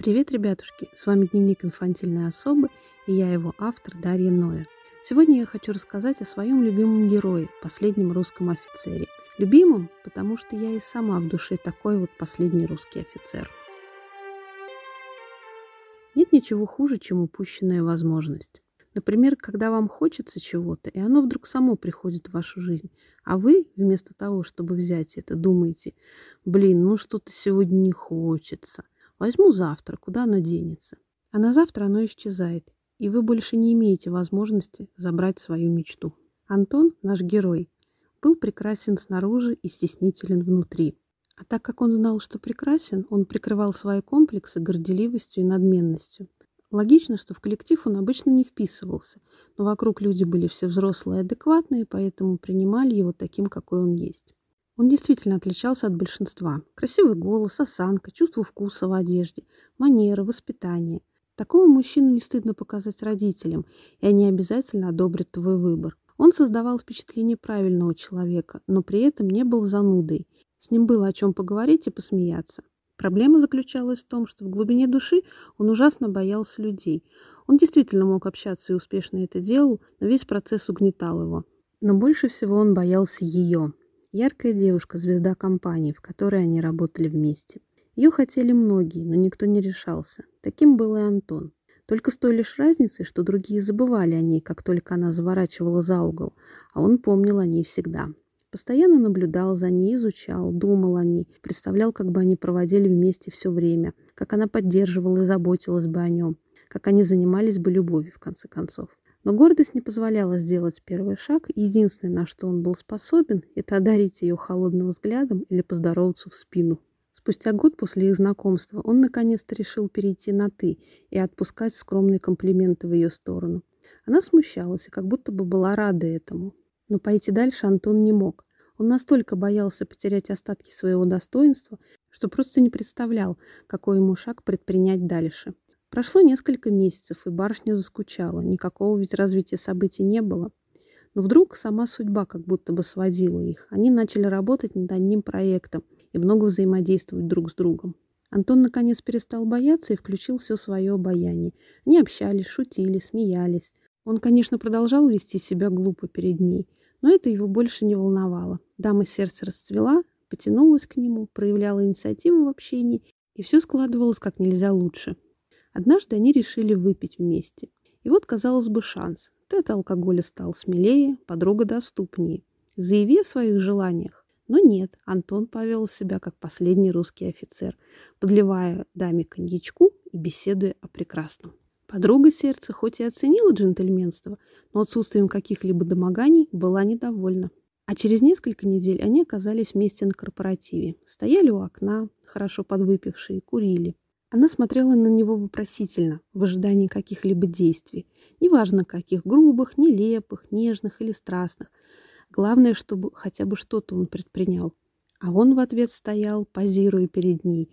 Привет, ребятушки! С вами Дневник инфантильной особы и я его автор Дарья Ноя. Сегодня я хочу рассказать о своем любимом герое, последнем русском офицере. Любимом, потому что я и сама в душе такой вот последний русский офицер. Нет ничего хуже, чем упущенная возможность. Например, когда вам хочется чего-то, и оно вдруг само приходит в вашу жизнь, а вы, вместо того, чтобы взять это, думаете, блин, ну что-то сегодня не хочется. Возьму завтра, куда оно денется. А на завтра оно исчезает, и вы больше не имеете возможности забрать свою мечту. Антон, наш герой, был прекрасен снаружи и стеснителен внутри. А так как он знал, что прекрасен, он прикрывал свои комплексы горделивостью и надменностью. Логично, что в коллектив он обычно не вписывался, но вокруг люди были все взрослые и адекватные, поэтому принимали его таким, какой он есть. Он действительно отличался от большинства. Красивый голос, осанка, чувство вкуса в одежде, манера, воспитание. Такого мужчину не стыдно показать родителям, и они обязательно одобрят твой выбор. Он создавал впечатление правильного человека, но при этом не был занудой. С ним было о чем поговорить и посмеяться. Проблема заключалась в том, что в глубине души он ужасно боялся людей. Он действительно мог общаться и успешно это делал, но весь процесс угнетал его. Но больше всего он боялся ее. Яркая девушка, звезда компании, в которой они работали вместе. Ее хотели многие, но никто не решался. Таким был и Антон. Только с той лишь разницей, что другие забывали о ней, как только она заворачивала за угол, а он помнил о ней всегда. Постоянно наблюдал за ней, изучал, думал о ней, представлял, как бы они проводили вместе все время, как она поддерживала и заботилась бы о нем, как они занимались бы любовью, в конце концов. Но гордость не позволяла сделать первый шаг, единственное, на что он был способен, это одарить ее холодным взглядом или поздороваться в спину. Спустя год после их знакомства он наконец-то решил перейти на «ты» и отпускать скромные комплименты в ее сторону. Она смущалась и как будто бы была рада этому. Но пойти дальше Антон не мог. Он настолько боялся потерять остатки своего достоинства, что просто не представлял, какой ему шаг предпринять дальше. Прошло несколько месяцев, и барышня заскучала. Никакого ведь развития событий не было. Но вдруг сама судьба как будто бы сводила их. Они начали работать над одним проектом и много взаимодействовать друг с другом. Антон наконец перестал бояться и включил все свое обаяние. Они общались, шутили, смеялись. Он, конечно, продолжал вести себя глупо перед ней, но это его больше не волновало. Дама сердца расцвела, потянулась к нему, проявляла инициативу в общении, и все складывалось как нельзя лучше. Однажды они решили выпить вместе. И вот, казалось бы, шанс. Ты от алкоголя стал смелее, подруга доступнее. Заяви о своих желаниях. Но нет, Антон повел себя как последний русский офицер, подливая даме коньячку и беседуя о прекрасном. Подруга сердца хоть и оценила джентльменство, но отсутствием каких-либо домоганий была недовольна. А через несколько недель они оказались вместе на корпоративе. Стояли у окна, хорошо подвыпившие, курили. Она смотрела на него вопросительно, в ожидании каких-либо действий. Неважно, каких грубых, нелепых, нежных или страстных. Главное, чтобы хотя бы что-то он предпринял. А он в ответ стоял, позируя перед ней,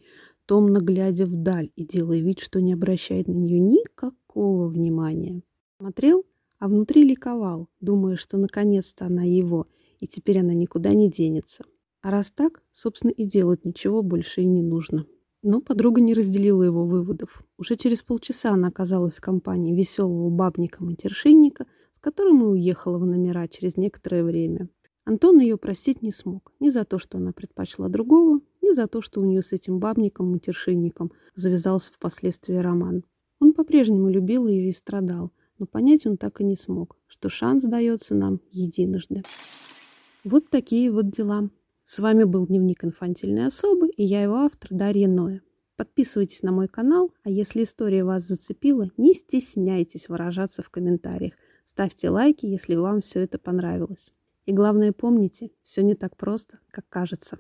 томно глядя вдаль и делая вид, что не обращает на нее никакого внимания. Смотрел, а внутри ликовал, думая, что наконец-то она его, и теперь она никуда не денется. А раз так, собственно, и делать ничего больше и не нужно. Но подруга не разделила его выводов. Уже через полчаса она оказалась в компании веселого бабника-матершинника, с которым и уехала в номера через некоторое время. Антон ее простить не смог. Ни за то, что она предпочла другого, ни за то, что у нее с этим бабником-матершинником завязался впоследствии роман. Он по-прежнему любил ее и страдал, но понять он так и не смог, что шанс дается нам единожды. Вот такие вот дела. С вами был Дневник инфантильной особы и я его автор Дарья Ноя. Подписывайтесь на мой канал, а если история вас зацепила, не стесняйтесь выражаться в комментариях. Ставьте лайки, если вам все это понравилось. И главное помните, все не так просто, как кажется.